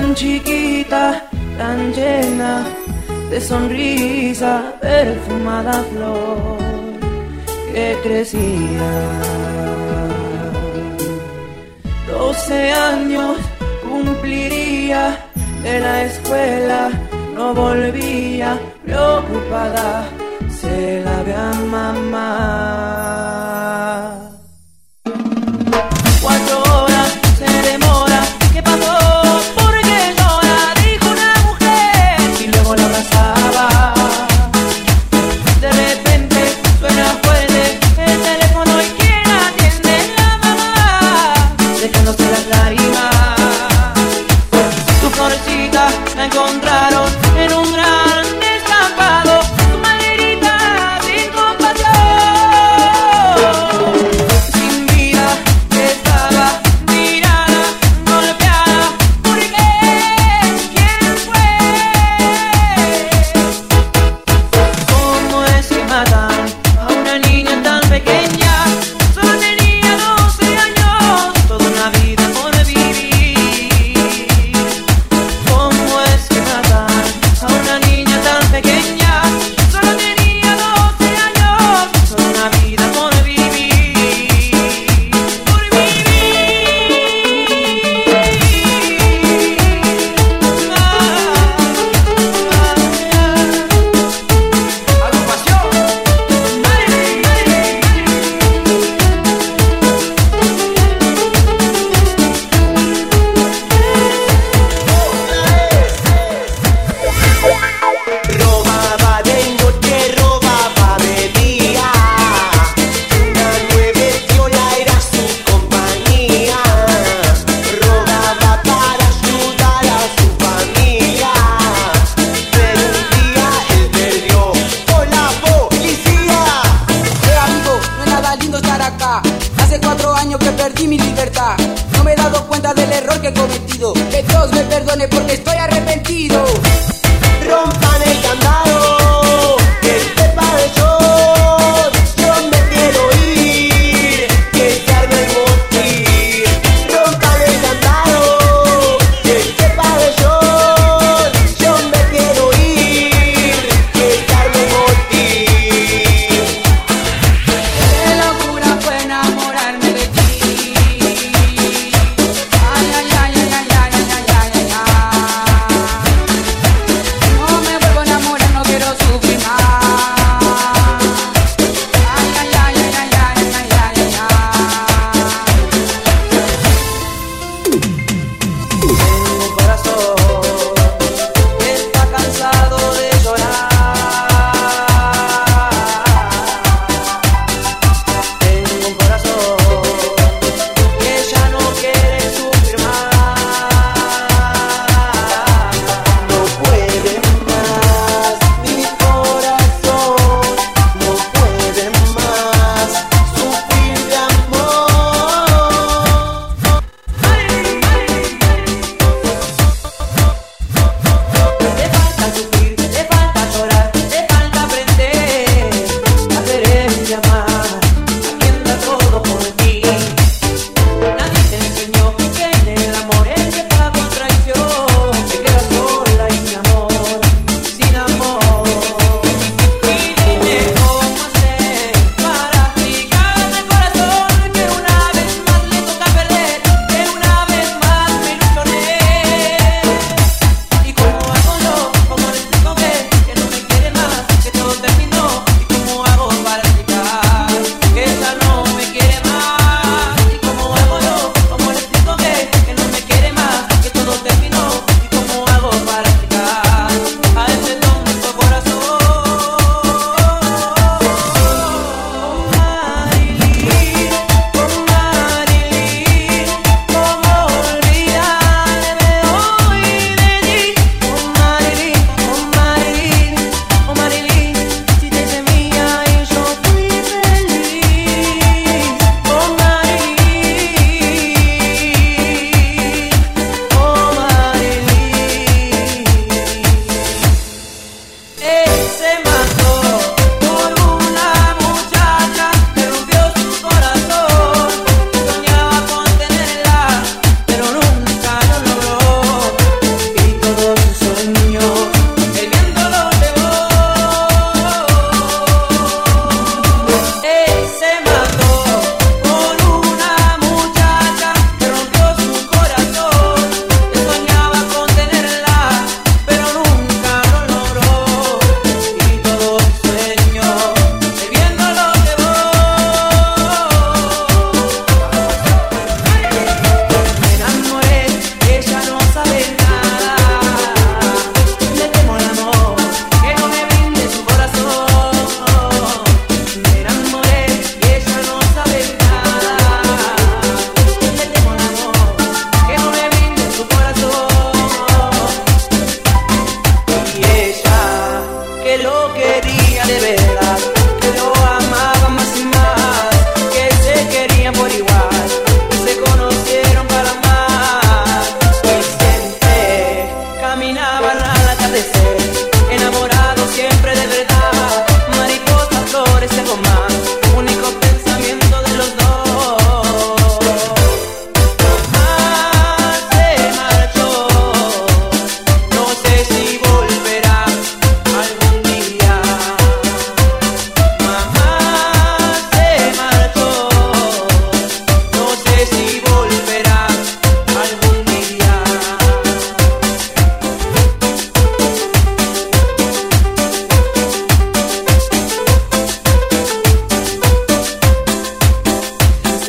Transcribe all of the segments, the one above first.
tan chiquita, tan llena de sonrisa, perfumada flor que crecía. Doce años cumpliría de la escuela, no volvía preocupada, se la ve mamá.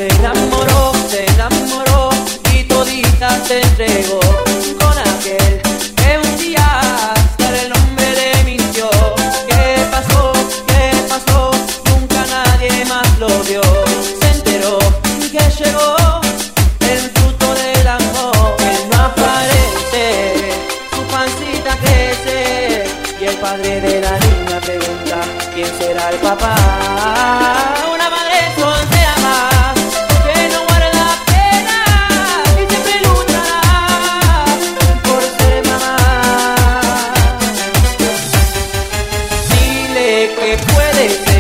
Se enamoró, se enamoró y todita se entregó con aquel que un día hasta el nombre le mintió. ¿Qué pasó? ¿Qué pasó? Nunca nadie más lo vio. Se enteró que llegó. el fruto del amor. Él no aparece, su pancita crece y el padre de la niña pregunta quién será el papá. it.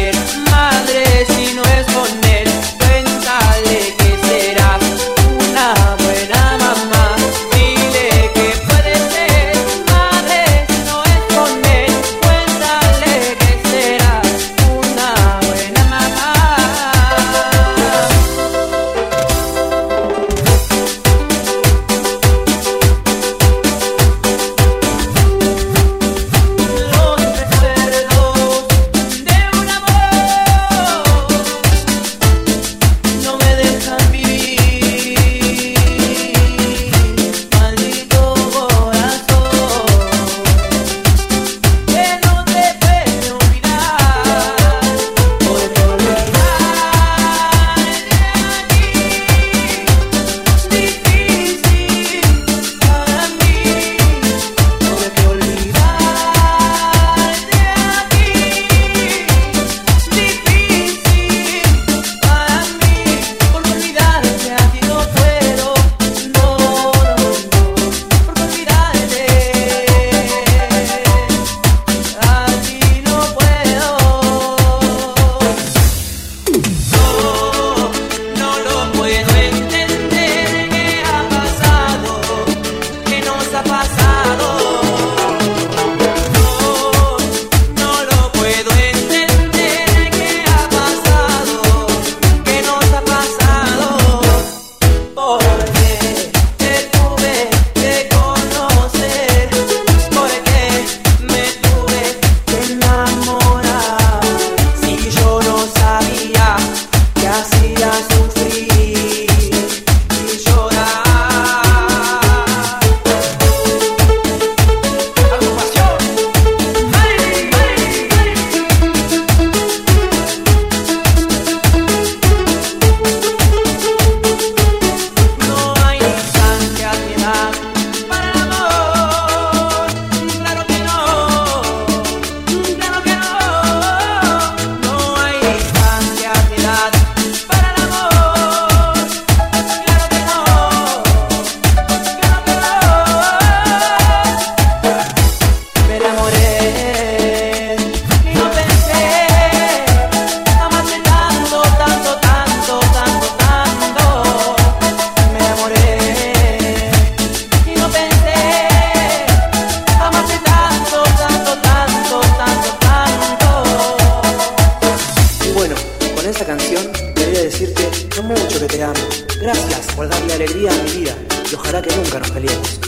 alegría a mi vida y ojalá que nunca nos peleemos.